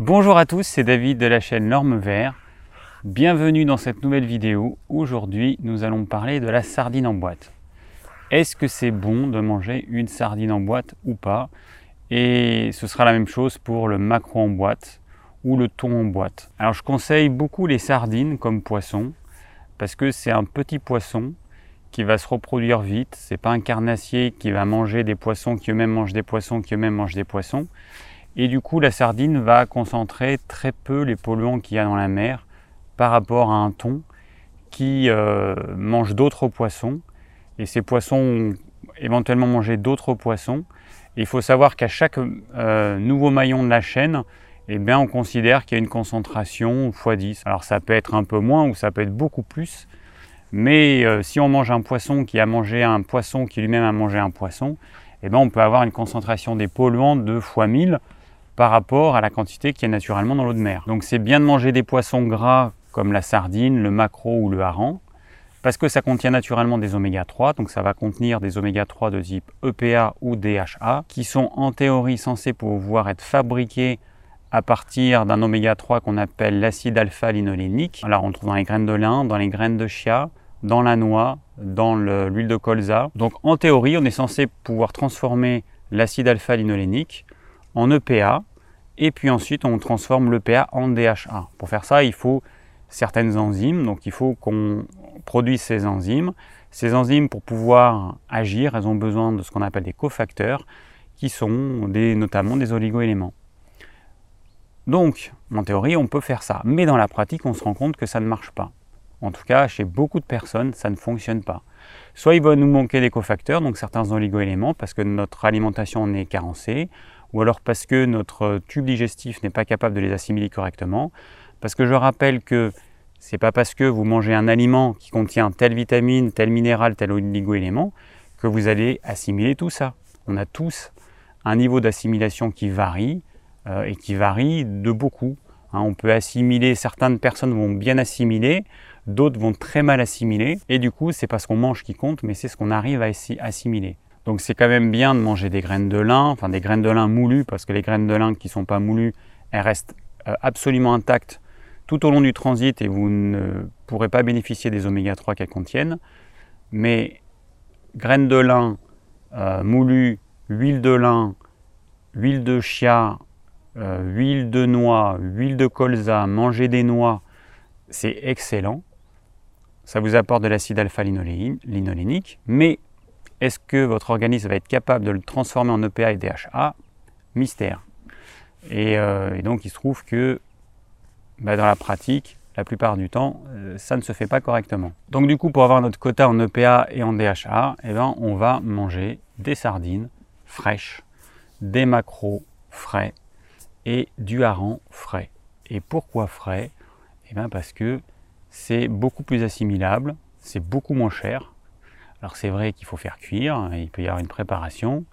Bonjour à tous, c'est David de la chaîne Norme Vert. Bienvenue dans cette nouvelle vidéo. Aujourd'hui, nous allons parler de la sardine en boîte. Est-ce que c'est bon de manger une sardine en boîte ou pas? Et ce sera la même chose pour le maquereau en boîte ou le thon en boîte. Alors je conseille beaucoup les sardines comme poisson parce que c'est un petit poisson qui va se reproduire vite. C'est pas un carnassier qui va manger des poissons qui eux-mêmes mangent des poissons qui eux-mêmes mangent des poissons. Et du coup, la sardine va concentrer très peu les polluants qu'il y a dans la mer par rapport à un thon qui euh, mange d'autres poissons. Et ces poissons ont éventuellement mangé d'autres poissons. il faut savoir qu'à chaque euh, nouveau maillon de la chaîne, eh bien, on considère qu'il y a une concentration x10. Alors ça peut être un peu moins ou ça peut être beaucoup plus. Mais euh, si on mange un poisson qui a mangé un poisson qui lui-même a mangé un poisson, eh ben, on peut avoir une concentration des polluants de fois 1000 par rapport à la quantité qui est naturellement dans l'eau de mer. Donc c'est bien de manger des poissons gras comme la sardine, le maquereau ou le hareng, parce que ça contient naturellement des oméga 3, donc ça va contenir des oméga 3 de type EPA ou DHA, qui sont en théorie censés pouvoir être fabriqués à partir d'un oméga 3 qu'on appelle l'acide alpha-linolénique. Alors on le trouve dans les graines de lin, dans les graines de chia, dans la noix, dans l'huile de colza. Donc en théorie, on est censé pouvoir transformer l'acide alpha-linolénique en EPA et puis ensuite on transforme l'EPA en DHA. Pour faire ça, il faut certaines enzymes, donc il faut qu'on produise ces enzymes. Ces enzymes, pour pouvoir agir, elles ont besoin de ce qu'on appelle des cofacteurs, qui sont des, notamment des oligoéléments. Donc, en théorie, on peut faire ça, mais dans la pratique, on se rend compte que ça ne marche pas. En tout cas, chez beaucoup de personnes, ça ne fonctionne pas. Soit il va nous manquer des cofacteurs, donc certains oligoéléments, parce que notre alimentation en est carencée, ou alors parce que notre tube digestif n'est pas capable de les assimiler correctement. Parce que je rappelle que c'est pas parce que vous mangez un aliment qui contient telle vitamine, tel minéral, tel oligoélément que vous allez assimiler tout ça. On a tous un niveau d'assimilation qui varie euh, et qui varie de beaucoup. Hein. on peut assimiler, certaines personnes vont bien assimiler, d'autres vont très mal assimiler. Et du coup, c'est pas ce qu'on mange qui compte, mais c'est ce qu'on arrive à assimiler. Donc c'est quand même bien de manger des graines de lin, enfin des graines de lin moulues, parce que les graines de lin qui ne sont pas moulues, elles restent euh, absolument intactes tout au long du transit et vous ne pourrez pas bénéficier des oméga 3 qu'elles contiennent. Mais graines de lin euh, moulues, huile de lin, huile de chia, euh, huile de noix, huile de colza, manger des noix, c'est excellent. Ça vous apporte de l'acide alpha-linolénique, mais est-ce que votre organisme va être capable de le transformer en EPA et DHA Mystère. Euh, et, donc il se trouve que bah, dans la pratique, la plupart du temps, euh, ça ne se fait pas correctement. Donc du coup, pour avoir notre quota en EPA et en DHA, eh ben, on va manger des sardines fraîches, des maquereaux frais et du hareng frais. Et pourquoi frais? Eh bien Parce que c'est beaucoup plus assimilable, c'est beaucoup moins cher. Alors c'est vrai qu'il faut faire cuire, il peut y avoir une préparation.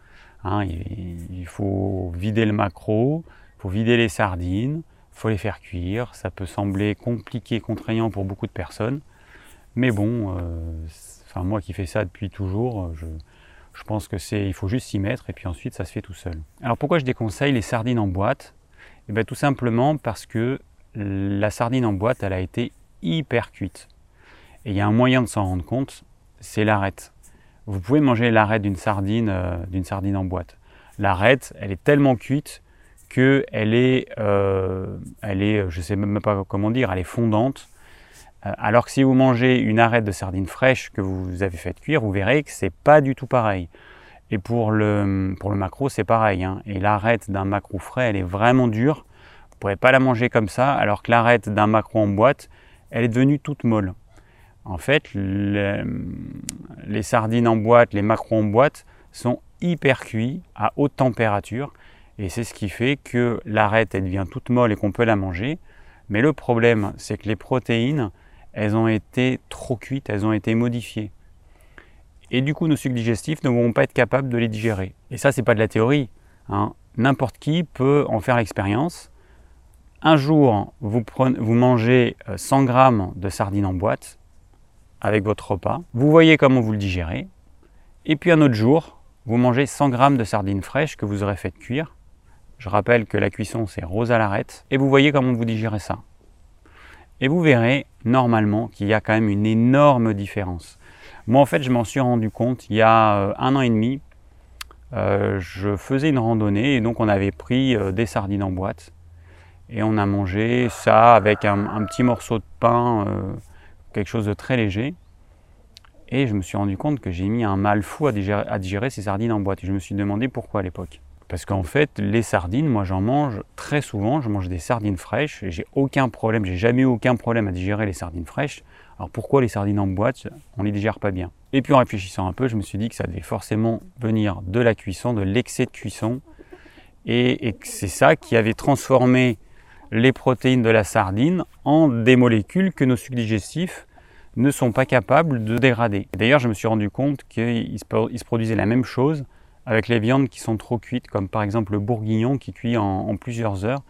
Hein, il, faut vider le maquereau, il faut vider les sardines, il faut les faire cuire. Ça peut sembler compliqué, contraignant pour beaucoup de personnes. Mais bon, euh, moi qui fais ça depuis toujours, je, je pense que c'est, il faut juste s'y mettre et puis ensuite ça se fait tout seul. Alors pourquoi je déconseille les sardines en boîte? Eh bien tout simplement parce que la sardine en boîte, elle a été hyper cuite. Et il y a un moyen de s'en rendre compte, c'est l'arête. Vous pouvez manger l'arête d'une sardine, euh, d'une sardine en boîte. L'arête, elle est tellement cuite que elle est, euh, elle est, je sais même pas comment dire, elle est fondante. Euh, alors que si vous mangez une arête de sardine fraîche que vous avez fait cuire, vous verrez que c'est pas du tout pareil. Et pour le, pour le macro, c'est pareil. Hein. Et l'arête d'un macro frais, elle est vraiment dure. Vous ne pourrez pas la manger comme ça, alors que l'arête d'un macro en boîte, elle est devenue toute molle. En fait, les, sardines en boîte, les macros en boîte sont hyper cuits à haute température et c'est ce qui fait que l'arête elle devient toute molle et qu'on peut la manger. Mais le problème, c'est que les protéines, elles ont été trop cuites, elles ont été modifiées. Et du coup, nos sucs digestifs ne vont pas être capables de les digérer. Et ça, c'est pas de la théorie. Hein. N'importe qui peut en faire l'expérience. Un jour, vous, vous mangez 100 euh, g de sardines en boîte, avec votre repas. Vous voyez comment vous le digérez. Et puis un autre jour, vous mangez 100 g de sardines fraîches que vous aurez fait cuire. Je rappelle que la cuisson c'est rose à l'arête. Et vous voyez comment vous digérez ça. Et vous verrez normalement qu'il y a quand même une énorme différence. Moi en fait je m'en suis rendu compte il y a euh, un an et demi. Euh, je faisais une randonnée et donc on avait pris euh, des sardines en boîte et on a mangé ça avec un, petit morceau de pain, quelque chose de très léger. Et je me suis rendu compte que j'ai mis un mal fou à digérer, ces sardines en boîte. Et je me suis demandé pourquoi à l'époque. Parce qu'en fait, les sardines, moi j'en mange très souvent. Je mange des sardines fraîches et j'ai aucun problème, j'ai jamais eu aucun problème à digérer les sardines fraîches. Alors pourquoi les sardines en boîte, on les digère pas bien? Et puis en réfléchissant un peu, je me suis dit que ça devait forcément venir de la cuisson, de l'excès de cuisson. Et, et que c'est ça qui avait transformé les protéines de la sardine en des molécules que nos sucs digestifs ne sont pas capables de dégrader. D'ailleurs, je me suis rendu compte qu'il se produisait la même chose avec les viandes qui sont trop cuites, comme par exemple le bourguignon qui cuit en, plusieurs heures.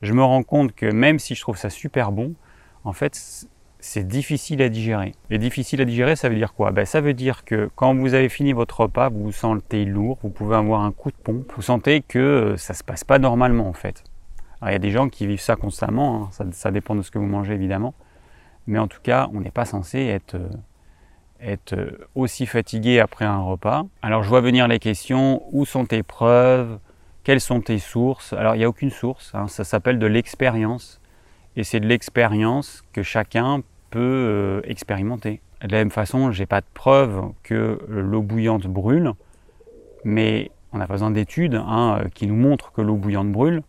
Je me rends compte que même si je trouve ça super bon, en fait, c'est difficile à digérer. Et difficile à digérer, ça veut dire quoi? Ben, Ça veut dire que quand vous avez fini votre repas, vous vous sentez lourd, vous pouvez avoir un coup de pompe, vous sentez que euh, ça ne se passe pas normalement en fait. Alors, il y a des gens qui vivent ça constamment, hein. ça, dépend de ce que vous mangez évidemment. Mais en tout cas, on n'est pas censé être, euh, euh, aussi fatigué après un repas. Alors je vois venir les questions, où sont tes preuves? Quelles sont tes sources? Alors il n'y a aucune source, hein. ça s'appelle de l'expérience. Et c'est de l'expérience que chacun peut euh, expérimenter. De la même façon, je n'ai pas de preuve que l'eau bouillante brûle, mais on pas besoin d'études hein, qui nous montrent que l'eau bouillante brûle.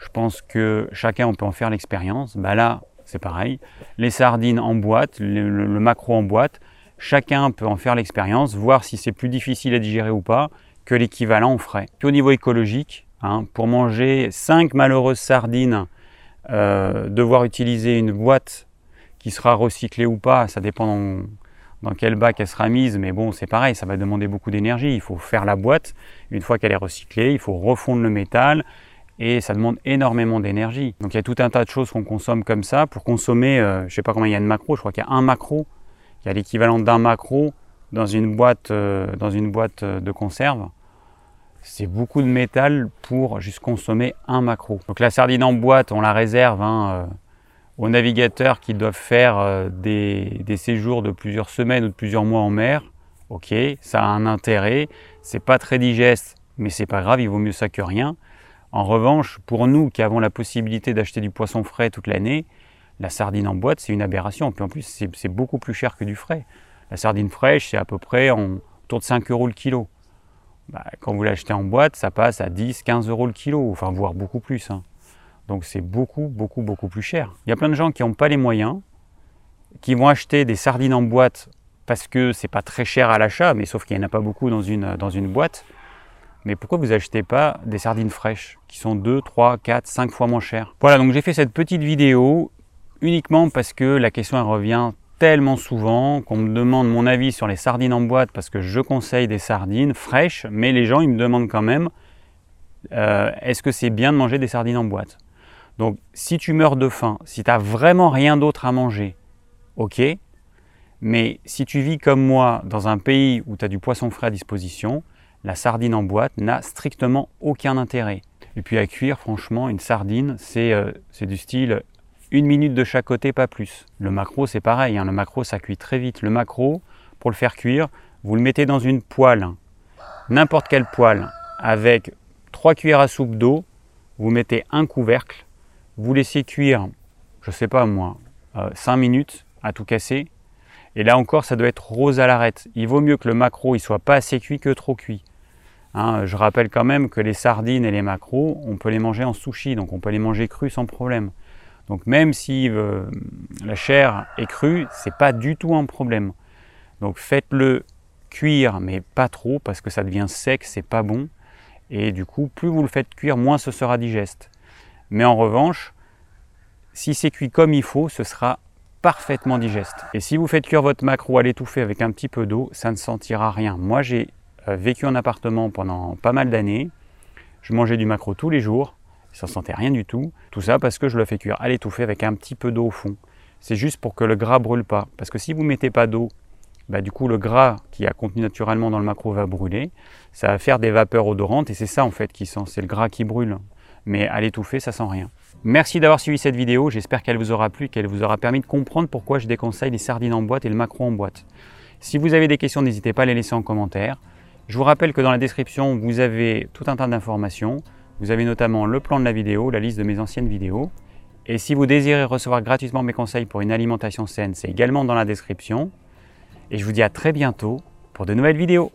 Je pense que chacun on peut en faire l'expérience. Bah là, c'est pareil. Les sardines en boîte, le, le, macro en boîte, chacun peut en faire l'expérience, voir si c'est plus difficile à digérer ou pas que l'équivalent en frais. Puis au niveau écologique, hein, pour manger 5 malheureuses sardines, euh, devoir utiliser une boîte qui sera recyclée ou pas, ça dépend dans, dans quel bac elle sera mise, mais bon, c'est pareil, ça va demander beaucoup d'énergie. Il faut faire la boîte, une fois qu'elle est recyclée, il faut refondre le métal, et ça demande énormément d'énergie. Donc il y a tout un tas de choses qu'on consomme comme ça. Pour consommer, euh, je ne sais pas combien il y a de macros, je crois qu'il y a un macro, il y a l'équivalent d'un macro dans une boîte, euh, dans une boîte euh, de conserve. C'est beaucoup de métal pour juste consommer un macro. Donc la sardine en boîte, on la réserve hein, aux navigateurs qui doivent faire des, des, séjours de plusieurs semaines ou de plusieurs mois en mer. Ok, ça a un intérêt. C'est pas très digeste, mais c'est pas grave, il vaut mieux ça que rien. En revanche, pour nous qui avons la possibilité d'acheter du poisson frais toute l'année, la sardine en boîte, c'est une aberration. Puis en plus, c'est beaucoup plus cher que du frais. La sardine fraîche, c'est à peu près en, autour de 5 euros le kilo. Bah, quand vous l'achetez en boîte, ça passe à 10, 15 euros le kilo, voire beaucoup plus. Hein. Donc c'est beaucoup, beaucoup, beaucoup plus cher. Il y a plein de gens qui n'ont pas les moyens, qui vont acheter des sardines en boîte parce que c'est pas très cher à l'achat, mais sauf qu'il n'y en a pas beaucoup dans une boîte mais pourquoi vous achetez pas des sardines fraîches qui sont 2, 3, 4, 5 fois moins chères? Voilà, donc j'ai fait cette petite vidéo uniquement parce que la question elle revient tellement souvent qu'on me demande mon avis sur les sardines en boîte parce que je conseille des sardines fraîches, mais les gens ils me demandent quand même euh, est-ce que c'est bien de manger des sardines en boîte? Donc si tu meurs de faim, si tu n'as vraiment rien d'autre à manger, ok, mais si tu vis comme moi dans un pays où tu as du poisson frais à disposition, la sardine en boîte n'a strictement aucun intérêt. Et puis à cuire, franchement, une sardine, c'est euh, du style une minute de chaque côté, pas plus. Le macro, c'est pareil, hein. le macro, ça cuit très vite. Le macro, pour le faire cuire, vous le mettez dans une poêle, n'importe quelle poêle, avec 3 cuillères à soupe d'eau, vous mettez un couvercle, vous laissez cuire, je sais pas moi, 5 euh, minutes à tout casser, et là encore, ça doit être rose à l'arête. Il vaut mieux que le macro il soit pas assez cuit que trop cuit. Hein, je rappelle quand même que les sardines et les maquereaux, on peut les manger en sushi, donc on peut les manger crus sans problème. Donc même si euh, la chair est crue, c'est pas du tout un problème. Donc faites-le cuire, mais pas trop, parce que ça devient sec, c'est pas bon. Et du coup, plus vous le faites cuire, moins ce sera digeste. Mais en revanche, si c'est cuit comme il faut, ce sera parfaitement digeste. Et si vous faites cuire votre maquereau à l'étouffer avec un petit peu d'eau, ça ne sentira rien. Moi, j'ai vécu en appartement pendant pas mal d'années. Je mangeais du macro tous les jours, ça ne sentait rien du tout. Tout ça parce que je le fais cuire à l'étouffée avec un petit peu d'eau au fond. C'est juste pour que le gras brûle pas. Parce que si vous mettez pas d'eau, bah, du coup le gras qui a contenu naturellement dans le macro va brûler. Ça va faire des vapeurs odorantes et c'est ça en fait qui sent, c'est le gras qui brûle. mais à l'étouffer, ça sent rien. Merci d'avoir suivi cette vidéo, j'espère qu'elle vous aura plu, qu'elle vous aura permis de comprendre pourquoi je déconseille les sardines en boîte et le maquereau en boîte. Si vous avez des questions, n'hésitez pas à les laisser en commentaire. Je vous rappelle que dans la description, vous avez tout un tas d'informations. Vous avez notamment le plan de la vidéo, la liste de mes anciennes vidéos. Et si vous désirez recevoir gratuitement mes conseils pour une alimentation saine, c'est également dans la description. Et je vous dis à très bientôt pour de nouvelles vidéos.